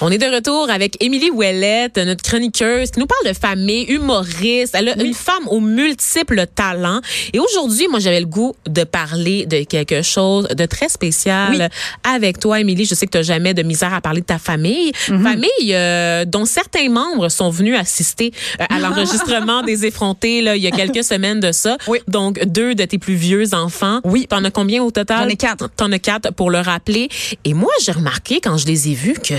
On est de retour avec Émilie Ouellette, notre chroniqueuse, qui nous parle de famille, humoriste. Elle a une femme aux multiples talents. Et aujourd'hui, moi, j'avais le goût de parler de quelque chose de très spécial avec toi, Émilie. Je sais que tu n'as jamais de misère à parler de ta famille. Mhm. Famille euh, dont certains membres sont venus assister euh, à l'enregistrement des effrontés là, il y a quelques semaines de ça. Oui. Donc, deux de tes plus vieux enfants. Oui. T'en as combien au total? J'en ai quatre. T'en as quatre pour le rappeler. Et moi, j'ai remarqué quand je les ai vus que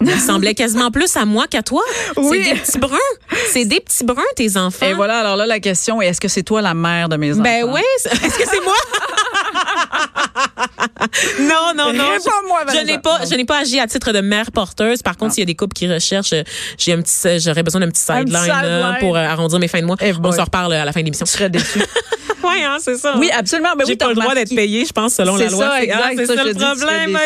ils ressemblaient quasiment plus à moi qu'à toi. Oui. C'est des petits bruns. C'est des petits bruns, tes enfants. Et voilà, alors là, la question est, est-ce que c'est toi la mère de mes enfants? Ben oui. Est-ce que c'est moi? non, non, non. Réponds-moi, Je, je n'ai pas, je n'ai pas agi à titre de mère porteuse. Par contre, s'il y a des couples qui recherchent, euh, j'ai un petit, j'aurais besoin d'un petit sideline sideline. pour euh, arrondir mes fins de mois. Eh On se reparle euh, à la fin de l'émission. Je serais déçue. Oui, hein, c'est ça. oui, absolument. Ben J'ai oui, pas t'as le droit d'être payé, je pense, selon la C'est loi. ça, C'est- ah, c'est Ça, ça, je le problème.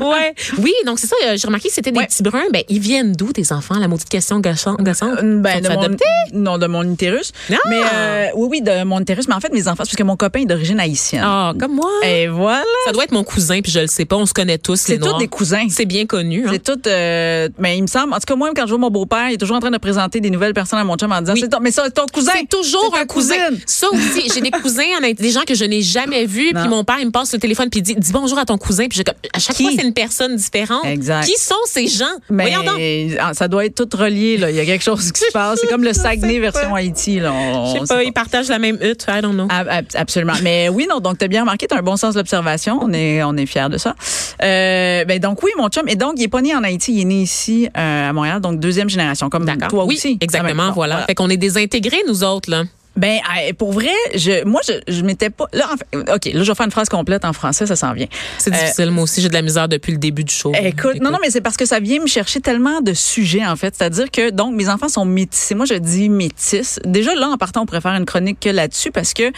OK. ouais. Oui, donc c'est ça, euh, j'ai remarqué que c'était des petits bruns. Ben, ils viennent d'où, tes enfants? La maudite question gossante. gossante. Ben, de mon, non, de mon utérus. Ah! Mais euh, oui, oui, de mon utérus. Mais en fait, mes enfants, c'est parce que mon copain est d'origine haïtienne. Ah, comme moi. Et voilà. Ça doit être mon cousin, puis je le sais pas. On se connaît tous, les C'est tous des cousins. C'est bien connu. Hein? C'est tout. euh, mais il me semble. En tout cas, moi, quand je vois mon beau-père, il est toujours en train de présenter des nouvelles personnes à mon chum en disant Oui. c'est ton, Mais ça, c'est ton cousin. C'est toujours un cousin. cousine. Ça aussi, j'ai des cousins, des gens que je n'ai jamais vus. Puis mon père, il me passe le téléphone, puis il dit, dis bonjour à ton cousin. Puis à chaque Qui? fois, c'est une personne différente. Exact. Qui sont ces gens? Mais Voyons donc. ça doit être tout relié. Là. Il y a quelque chose qui se passe. C'est comme le Saguenay version Haïti. Là. On- Je sais pas, ils partagent la même hutte. I don't know. Ab- ab- Absolument. Mais oui, non. Donc, tu as bien remarqué, tu as un bon sens de l'observation. On est, on est fiers de ça. Euh, ben, donc, oui, mon chum. Et donc, il est pas né en Haïti. Il est né ici, euh, à Montréal. Donc, deuxième génération. Comme toi oui, aussi. exactement, Ah, voilà. bon, Fait qu'on est désintégrés, nous autres, là. Ben, euh, pour vrai, je, moi, je, je m'étais pas. Là, en fait, OK, là, je vais faire une phrase complète en français, ça s'en vient. C'est Euh, difficile. Moi aussi, j'ai de la misère depuis le début du show. Écoute, non, non, mais c'est parce que ça vient me chercher tellement de sujets, en fait. C'est-à-dire que, donc, mes enfants sont métissés. Moi, je dis métis. Déjà, là, en partant, on pourrait faire une chronique que là-dessus parce que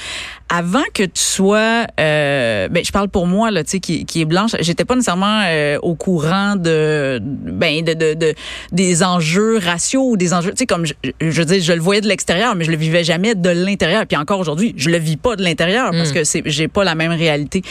avant que tu sois, euh, ben, je parle pour moi, là, tu sais, qui, qui est blanche, j'étais pas nécessairement euh, au courant de, ben, de, de, de- des enjeux raciaux ou des enjeux, tu sais, comme, je, je dire, je le voyais de l'extérieur, mais je le vivais jamais de l'intérieur. Puis encore aujourd'hui, je le vis pas de l'intérieur parce que c'est, j'ai pas la même réalité.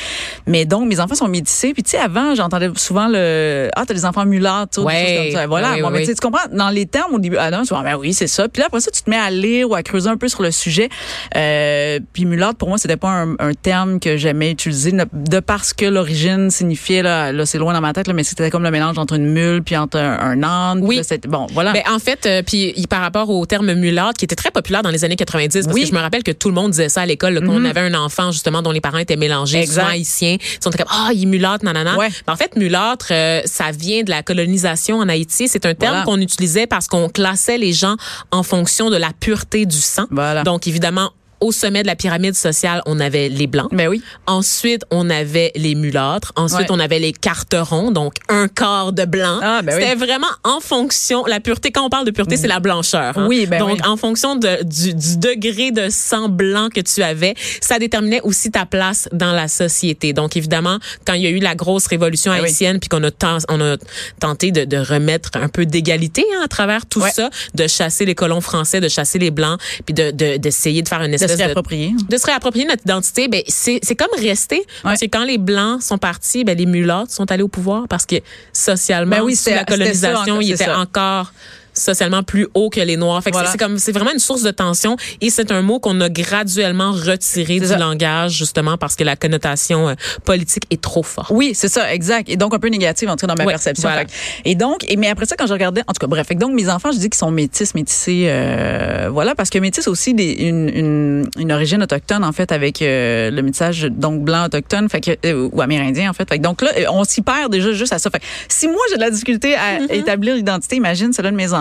Mais donc, mes enfants sont métissés. Puis, tu sais, avant, j'entendais souvent le, ah, t'as des enfants mulâtres, tu Ouais. choses comme ça. Voilà. Oui, Bon, oui, mais tu comprends, dans les termes, au début, ah non, tu vois, ben oui, c'est ça. Puis là, après ça, tu te mets à lire ou à creuser un peu sur le sujet. Euh, puis mulâtre, pour moi, c'était pas un, un terme que j'aimais utiliser de parce que l'origine signifiait, là, là c'est loin dans ma tête, là, mais c'était comme le mélange entre une mule puis entre un, un âne. Oui. là, bon, voilà. Ben, en fait, euh, puis il- par rapport au terme mulâtre, qui était très populaire dans les années 90, parce Oui. que je me rappelle que tout le monde disait ça à l'école, là, qu'on avait un enfant justement dont les parents étaient mélangés, Exact. souvent haïtiens. Ils sont comme ah il est mulâtre, nanana. Ouais. Ben, en fait, mulâtre, euh, ça vient de la colonisation en Haïti. C'est un terme Voilà. qu'on utilisait parce qu'on classait les gens en fonction de la pureté du sang. Voilà. Donc évidemment. Au sommet de la pyramide sociale, on avait les blancs. Ben oui. Ensuite, on avait les mulâtres. Ensuite, Ouais. on avait les carterons, donc un quart de blanc. Ah, ben oui. C'était vraiment en fonction. La pureté, quand on parle de pureté, c'est la blancheur. hein. Oui, ben Donc, oui. en fonction de, du, du degré de sang blanc que tu avais, ça déterminait aussi ta place dans la société. Donc, évidemment, quand il y a eu la grosse révolution Ben haïtienne, puis qu'on a, ten- on a tenté de, de remettre un peu d'égalité hein, à travers tout Ouais. ça, de chasser les colons français, de chasser les blancs, puis de de- d'essayer de, faire une espèce se de réapproprier. de se réapproprier notre identité, ben c'est comme rester. Parce que quand les blancs sont partis, ben les mulâtres sont allés au pouvoir parce que socialement Ben oui, sous la colonisation, ils c'est étaient encore socialement plus hauts que les noirs. Fait que Voilà. c'est- comme c'est vraiment une source de tension et c'est un mot qu'on a graduellement retiré du ça. langage justement parce que la connotation euh, politique est trop forte. Oui, c'est ça, exact. Et donc un peu négative en tout cas dans ma Ouais, perception. voilà. Que- et donc, et mais après ça, quand je regardais, en tout cas, bref, fait que donc mes enfants, je dis qu'ils sont métis, métissés, euh, voilà, parce que métis aussi des, une, une, une origine autochtone en fait avec euh, le métissage donc blanc autochtone, fait que euh, ou amérindien en fait. Fait que donc là, on s'y perd déjà juste à ça. Fait que si moi j'ai de la difficulté à Mm-hmm. établir l'identité, imagine celle de mes enfants.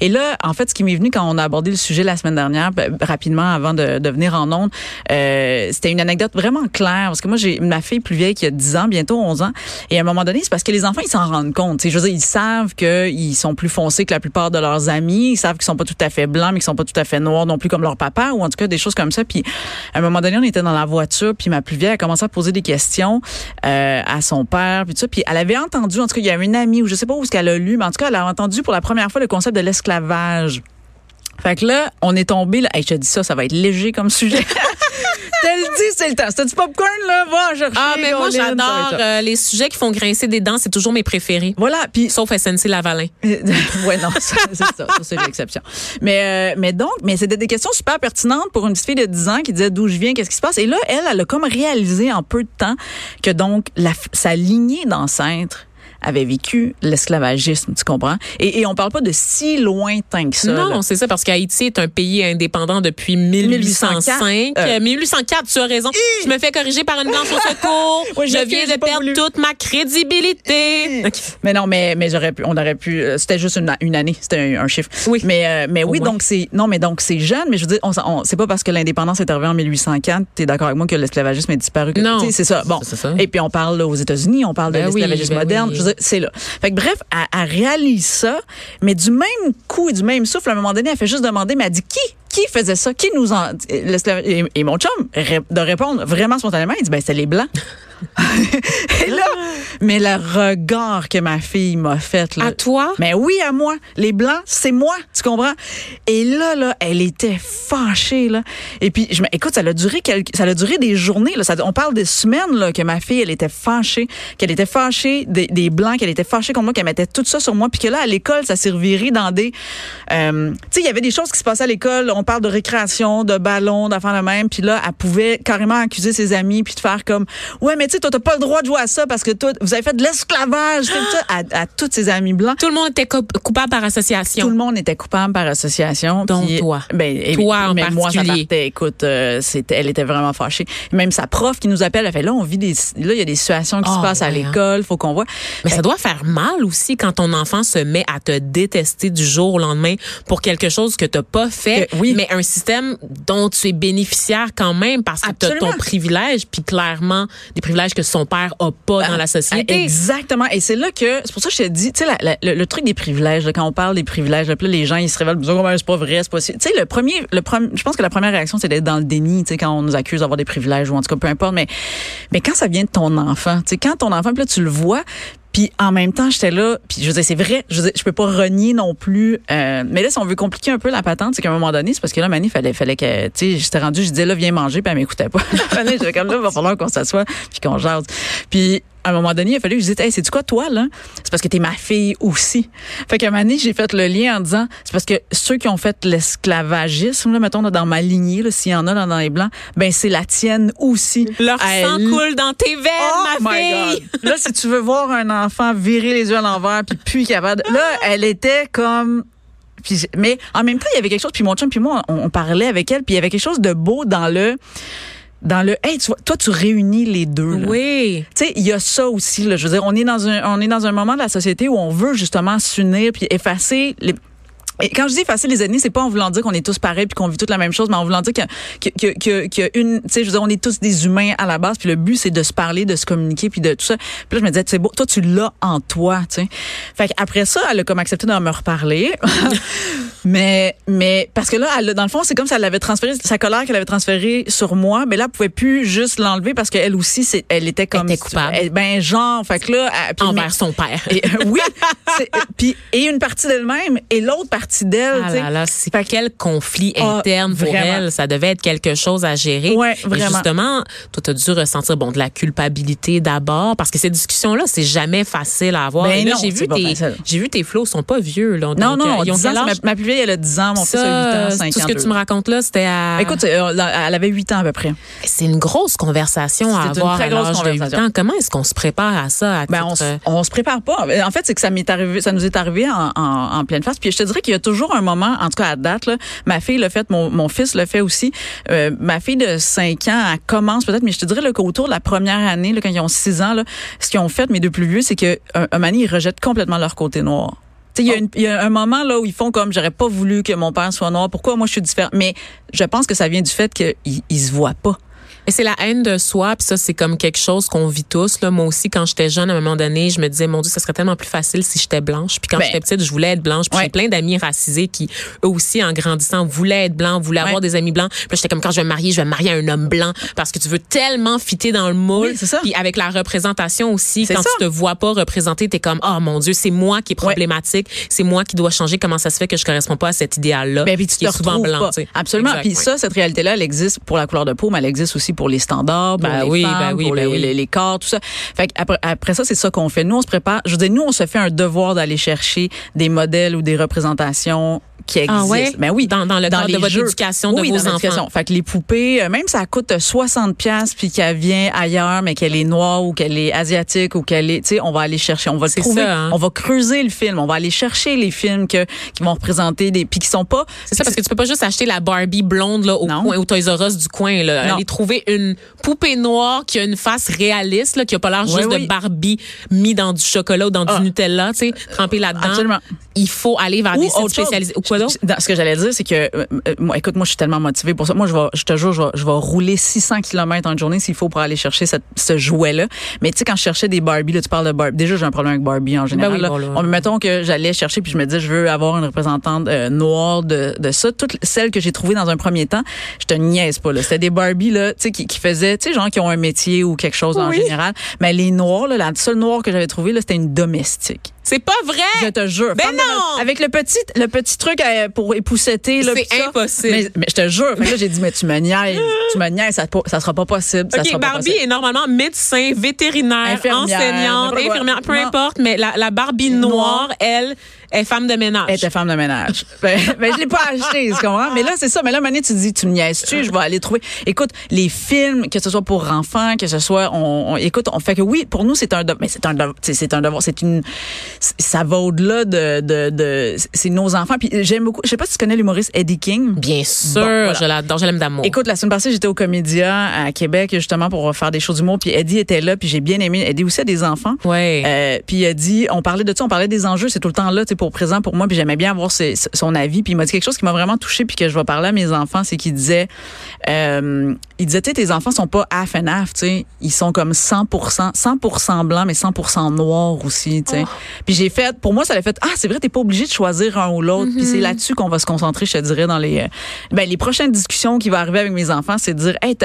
Et là, en fait, ce qui m'est venu quand on a abordé le sujet la semaine dernière, ben, rapidement avant de, venir en ondes, euh, c'était une anecdote vraiment claire parce que moi j'ai ma fille plus vieille qui a 10 ans, bientôt 11 ans, et à un moment donné, c'est parce que les enfants ils s'en rendent compte. je veux dire, ils savent qu'ils sont plus foncés que la plupart de leurs amis, ils savent qu'ils sont pas tout à fait blancs, mais qu'ils sont pas tout à fait noirs non plus comme leur papa ou en tout cas des choses comme ça. Puis à un moment donné, on était dans la voiture, puis ma plus vieille a commencé à poser des questions euh, à son père, puis tout ça. Puis elle avait entendu, en tout cas, il y a une amie ou je sais pas où ce qu'elle a lu, mais en tout cas, elle a entendu pour la première fois le concept de l'esclavage. Fait que là, on est tombé là. Hey, je te dis ça, ça va être léger comme sujet. T'as le dit, c'est le temps. C'était du popcorn, là. Va chercher. Ah, mais moi, j'adore euh, les sujets qui font grincer des dents. C'est toujours mes préférés. Voilà. Puis, sauf SNC Lavalin. ouais, non, c'est ça. ça c'est l'exception. Mais, euh, mais donc, mais c'était des questions super pertinentes pour une petite fille de 10 ans qui disait d'où je viens, qu'est-ce qui se passe. Et là, elle, elle a comme réalisé en peu de temps que donc, la, sa lignée d'ancêtre avait vécu l'esclavagisme, tu comprends? Et, et on parle pas de si lointain que ça. Non, c'est ça, parce qu'Haïti est un pays indépendant depuis 1805. 1804, tu as raison. Je me fais corriger par une blanche au secours. je viens de perdre toute ma crédibilité. Mais non, mais, mais j'aurais pu, on aurait pu, euh, c'était juste une, une année, c'était un, chiffre. Oui. Mais, euh, mais oui, donc c'est, non, mais donc c'est jeune, mais je veux dire, on, c'est pas parce que l'indépendance est arrivée en 1804, es d'accord avec moi que l'esclavagisme est disparu. non. C'est ça. Bon. Ça. Et puis on parle aux États-Unis, on parle de ben l'esclavagisme ben moderne c'est là. Fait bref, elle, réalise ça, mais du même coup et du même souffle, à un moment donné, elle fait juste demander, mais elle dit qui qui faisait ça? Qui nous en. Et mon chum, de répondre vraiment spontanément, il dit, ben, c'est les Blancs. et là, mais le regard que ma fille m'a fait là. À toi? Mais oui, à moi. Les blancs, c'est moi, tu comprends? Et là là, elle était fâchée là. Et puis je écoute, ça a duré quelques, ça a duré des journées là, on parle des semaines là que ma fille, elle était fâchée, qu'elle était fâchée des, des blancs, qu'elle était fâchée contre moi, qu'elle mettait tout ça sur moi puis que là à l'école, ça s'est reviré dans des euh, tu sais, il y avait des choses qui se passaient à l'école, on parle de récréation, de ballon, d'enfants de même, puis là elle pouvait carrément accuser ses amis puis de faire comme ouais, mais tu sais, toi, t'as pas le droit de jouer à ça parce que toi, vous avez fait de l'esclavage, à, à tous ces amis blancs. Tout le monde était coupable par association. Tout le monde était coupable par association. Donc toi. Ben, toi en mais particulier. Moi, ça partait, écoute, euh, c'était, elle était vraiment fâchée. Même sa prof qui nous appelle, elle fait là, on vit des, là, il y a des situations qui se ah, passent à l'école, faut qu'on voit. Mais ça doit faire mal aussi quand ton enfant se met à te détester du jour au lendemain pour quelque chose que t'as pas fait. oui. Mais un système dont tu es bénéficiaire quand même parce que t'as ton privilège, puis clairement des privilèges que son père a pas dans la ah, société. Exactement. Et c'est là que, c'est pour ça que je te dis, tu sais, le, truc des privilèges, quand on parle des privilèges, là, les gens, ils se révèlent, c'est pas vrai, c'est pas Tu sais, le premier, le premier, je pense que la première réaction, c'est d'être dans le déni, tu sais, quand on nous accuse d'avoir des privilèges ou en tout cas, peu importe. Mais, mais quand ça vient de ton enfant, tu sais, quand ton enfant, puis là, tu le vois, puis en même temps, j'étais là, puis je veux c'est vrai, je veux je peux pas renier non plus. Euh, mais là, si on veut compliquer un peu la patente, c'est qu'à un moment donné, c'est parce que là, Mani, fallait, fallait que, tu sais, j'étais rendu, je disais là, viens manger, puis elle m'écoutait pas. j'étais comme là, il va falloir qu'on s'assoie, puis qu'on jase. Puis à un moment donné, il a fallu que je dise, hey, c'est quoi toi là? C'est parce que t'es ma fille aussi. Fait qu'à un moment donné, j'ai fait le lien en disant, c'est parce que ceux qui ont fait l'esclavagisme, là, mettons dans ma lignée, s'il y en a dans, les blancs, ben c'est la tienne aussi. Leur sang coule dans tes veines, oh ma fille. là, si tu veux voir un enfant virer les yeux à l'envers puis puis capable, là, elle était comme puis, mais en même temps, il y avait quelque chose. Puis mon chum, puis moi, on, on parlait avec elle. Puis il y avait quelque chose de beau dans le dans le hey tu vois, toi tu réunis les deux là. oui tu sais il y a ça aussi là je veux dire on est dans un on est dans un moment de la société où on veut justement s'unir puis effacer les et quand je dis effacer les ennemis, c'est pas en voulant dire qu'on est tous pareils puis qu'on vit toute la même chose, mais en voulant dire que que que, que, une, tu sais, je veux dire, on est tous des humains à la base, puis le but c'est de se parler, de se communiquer, puis de tout ça. Puis là, je me disais, c'est beau, toi tu l'as en toi, tu sais. Fait après ça, elle a comme accepté de me reparler, mais mais parce que là, elle, dans le fond, c'est comme si elle avait transféré sa colère qu'elle avait transférée sur moi, mais là, elle pouvait plus juste l'enlever parce qu'elle aussi, c'est, elle était comme, elle était coupable. ben genre, fait que là, envers son père. Et, euh, oui, puis et une partie d'elle-même et l'autre partie d'elle. Ah là c'est quel conflit ah, interne pour elle. Ça devait être quelque chose à gérer. Ouais, vraiment. Et justement, toi, tu as dû ressentir bon de la culpabilité d'abord parce que ces discussions-là, c'est jamais facile à avoir. Ben j'ai vu tes, j'ai vu tes flots sont pas vieux là. Non, non, euh, ils ont ans, ma, plus vieille, elle a 10 ans, mon fils a 8 ans, 5 Tout ce que tu me racontes là, c'était à. Écoute, euh, elle avait 8 ans à peu près. C'est une grosse conversation à avoir à l'âge de 8 ans. Comment est-ce qu'on se prépare à ça? À ben, on, on, se prépare pas. En fait, c'est que ça m'est arrivé, ça nous est arrivé en, en, en pleine face. Puis je te dirais qu'il y a toujours un moment, en tout cas à date, là, ma fille l'a fait, mon, mon fils le fait aussi. Euh, ma fille de 5 ans, elle commence peut-être, mais je te dirais qu'autour de la première année, là, quand ils ont 6 ans, là, ce qu'ils ont fait, mes deux plus vieux, c'est que un, un ils rejettent complètement leur côté noir. Tu sais, il y a une- il y, a un moment là où ils font comme j'aurais pas voulu que mon père soit noir. Pourquoi moi je suis différent Mais je pense que ça vient du fait qu'ils ils se voient pas. Et c'est la haine de soi, puis ça, c'est comme quelque chose qu'on vit tous. Là. Moi aussi, quand j'étais jeune, à un moment donné, je me disais, mon Dieu, ça serait tellement plus facile si j'étais blanche. Puis quand Ben. j'étais petite, je voulais être blanche. Puis Ouais. j'ai plein d'amis racisés qui, eux aussi, en grandissant, voulaient être blancs, voulaient avoir des amis blancs. Puis j'étais comme, quand je vais me marier, je vais me marier à un homme blanc parce que tu veux tellement fitter dans le moule. Oui, c'est ça. Puis avec la représentation aussi, quand ça. tu te vois pas représenté, t'es comme, oh mon Dieu, c'est moi qui est Ouais. problématique. C'est moi qui dois changer. Comment ça se fait que je correspond pas à cet idéal-là? Ben, puis tu qui te est souvent retrouves blanc, pas. tu sais. Absolument. Puis ça, cette réalité-là, elle existe pour la couleur de peau, mais elle existe aussi pour les standards, pour Ben les oui, femmes, ben oui, pour ben les, oui. les, les corps, tout ça. Fait après, après ça, c'est ça qu'on fait. Nous, on se prépare. Je veux dire, nous, on se fait un devoir d'aller chercher des modèles ou des représentations qui existent. Ah ouais? Ben oui. Dans- dans le cadre de votre éducation de Oui, vos dans enfants. Fait que les poupées, euh, même ça coûte 60 pièces puis qu'elle vient ailleurs, mais qu'elle est noire ou qu'elle est asiatique ou qu'elle est, tu sais, on va aller chercher, on va le trouver, ça, hein? on va creuser le film, on va aller chercher les films que qui vont représenter des puis qui sont pas. C'est ça, parce que tu peux pas juste acheter la Barbie blonde là, au, coin, au Toys R Us du coin. Là. Non. Aller trouver une poupée noire qui a une face réaliste, là, qui a pas l'air Oui, juste oui. de Barbie mis dans du chocolat ou dans Ah. du Nutella, tu sais, trempé là-dedans. Absolument. Il faut aller vers Ou des sites spécialisés. Ou quoi? Dans- ce que j'allais dire, c'est que, euh, euh, moi, écoute, moi, je suis tellement motivée pour ça. Moi, je vais, je te jure, je vais, je vais rouler 600 km en une journée s'il faut pour aller chercher cette, ce jouet-là. Mais tu sais, quand je cherchais des Barbie, là, tu parles de Barbie. Déjà, j'ai un problème avec Barbie en général. Ben oui, là. bon, là. On, mettons que j'allais chercher puis je me disais, je veux avoir une représentante euh, noire de, de ça. Toutes celles que j'ai trouvées dans un premier temps, je te niaise pas, là. C'était des Barbie, là, tu sais, qui, qui faisaient, tu sais, genre, qui ont un métier ou quelque chose en général. Mais les noirs, là, la seule noire que j'avais trouvée, là, c'était une domestique. C'est pas vrai! Je te jure. Ben non! Avec le petit, le petit truc euh, pour épousseter. C'est impossible. Mais, mais je te jure. Fait là, j'ai dit, mais tu me niaises. tu me niaises, ça, ça sera pas possible. Ça pas Barbie possible. est normalement médecin, vétérinaire, Infirmière, enseignante, infirmière, peu importe, mais la, la Barbie noire, Noire. Elle, est femme de ménage. Elle était femme de ménage. ben, ben, je l'ai pas acheté, tu comprends? Mais là, c'est ça. Mais là, Mané, tu dis, tu me niaises-tu? Je vais aller trouver. Écoute, les films, que ce soit pour enfants, que ce soit, on, on- écoute, on fait que oui, pour nous, c'est un, devoir. mais c'est un, c'est un devoir, c'est une, ça va au-delà de, de, de, c'est nos enfants. Puis j'aime beaucoup, je sais pas si tu connais l'humoriste Eddie King. Bien sûr, Bon, voilà. je l'adore, je l'aime d'amour. Écoute, la semaine passée, j'étais au Comédia à Québec justement pour faire des shows d'humour. Puis Eddie était là, puis j'ai bien aimé. Eddie aussi a des enfants. ouais. Euh, puis il a dit, on parlait de ça, on parlait des enjeux, c'est tout le temps là, pour présent pour moi. Puis j'aimais bien avoir ses- son avis. Puis il m'a dit quelque chose qui m'a vraiment touché, puis que je vais parler à mes enfants, c'est qu'il disait, euh, il disait, tu sais, tes enfants sont pas half and half, tu sais, ils sont comme 100%, 100% blanc, mais 100% noir aussi, tu sais. Oh. Puis j'ai fait, pour moi, ça l'a fait, ah, c'est vrai, t'es pas obligé de choisir un ou l'autre. Puis Mm-hmm. c'est là-dessus qu'on va se concentrer, je te dirais, dans les, euh, ben, les prochaines discussions qui vont arriver avec mes enfants, c'est de dire, hey,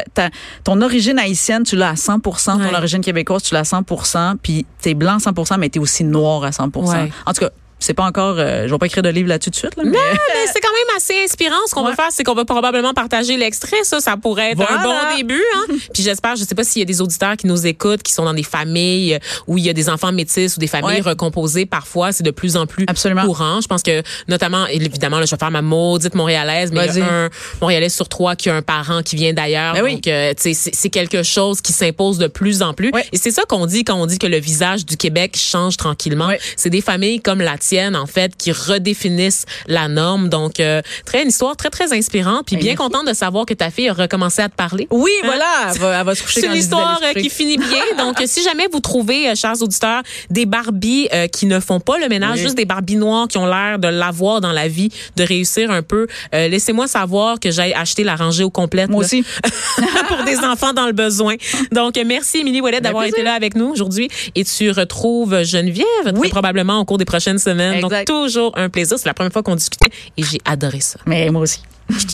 ton origine haïtienne, tu l'as à 100%, ton Ouais. origine québécoise, tu l'as à 100%, puis t'es blanc à 100%, mais t'es aussi noir à 100%. Ouais. En tout cas, c'est pas encore, euh, je vais pas écrire de livre là-dessus tout de suite, là, mais Mais c'est quand même assez inspirant. Ce qu'on Ouais. va faire, c'est qu'on va probablement partager l'extrait. Ça, ça pourrait être un bon début. Hein? Puis j'espère, je sais pas s'il y a des auditeurs qui nous écoutent, qui sont dans des familles euh, où il y a des enfants métis ou des familles Ouais. recomposées. Parfois, c'est de plus en plus Absolument. courant. Je pense que, notamment, évidemment, là, je vais faire ma maudite montréalaise, mais il y a un Montréalais sur trois qui a un parent qui vient d'ailleurs. Ben oui. Donc, euh, c'est quelque chose qui s'impose de plus en plus. Ouais. Et c'est ça qu'on dit quand on dit que le visage du Québec change tranquillement. C'est des familles comme la tienne, en fait, qui redéfinissent la norme. Donc, euh, très une histoire très, très inspirante. Puis bien contente de savoir que ta fille a recommencé à te parler. oui, voilà, elle va, elle va se coucher Hein? C'est une histoire euh, qui finit bien. Donc, euh, si jamais vous trouvez, euh, chers auditeurs, des Barbies euh, qui ne font pas le ménage, Oui. juste des Barbies noires qui ont l'air de l'avoir dans la vie, de réussir un peu, euh, laissez-moi savoir que j'aille acheter la rangée au complète. Moi là, aussi. pour des enfants dans le besoin. Donc, merci, Émilie Ouellet, d'avoir été là avec nous aujourd'hui. Et tu retrouves Geneviève, très probablement au cours des prochaines semaines. Donc, Exact. toujours un plaisir. C'est la première fois qu'on discutait et j'ai adoré ça. Mais moi aussi.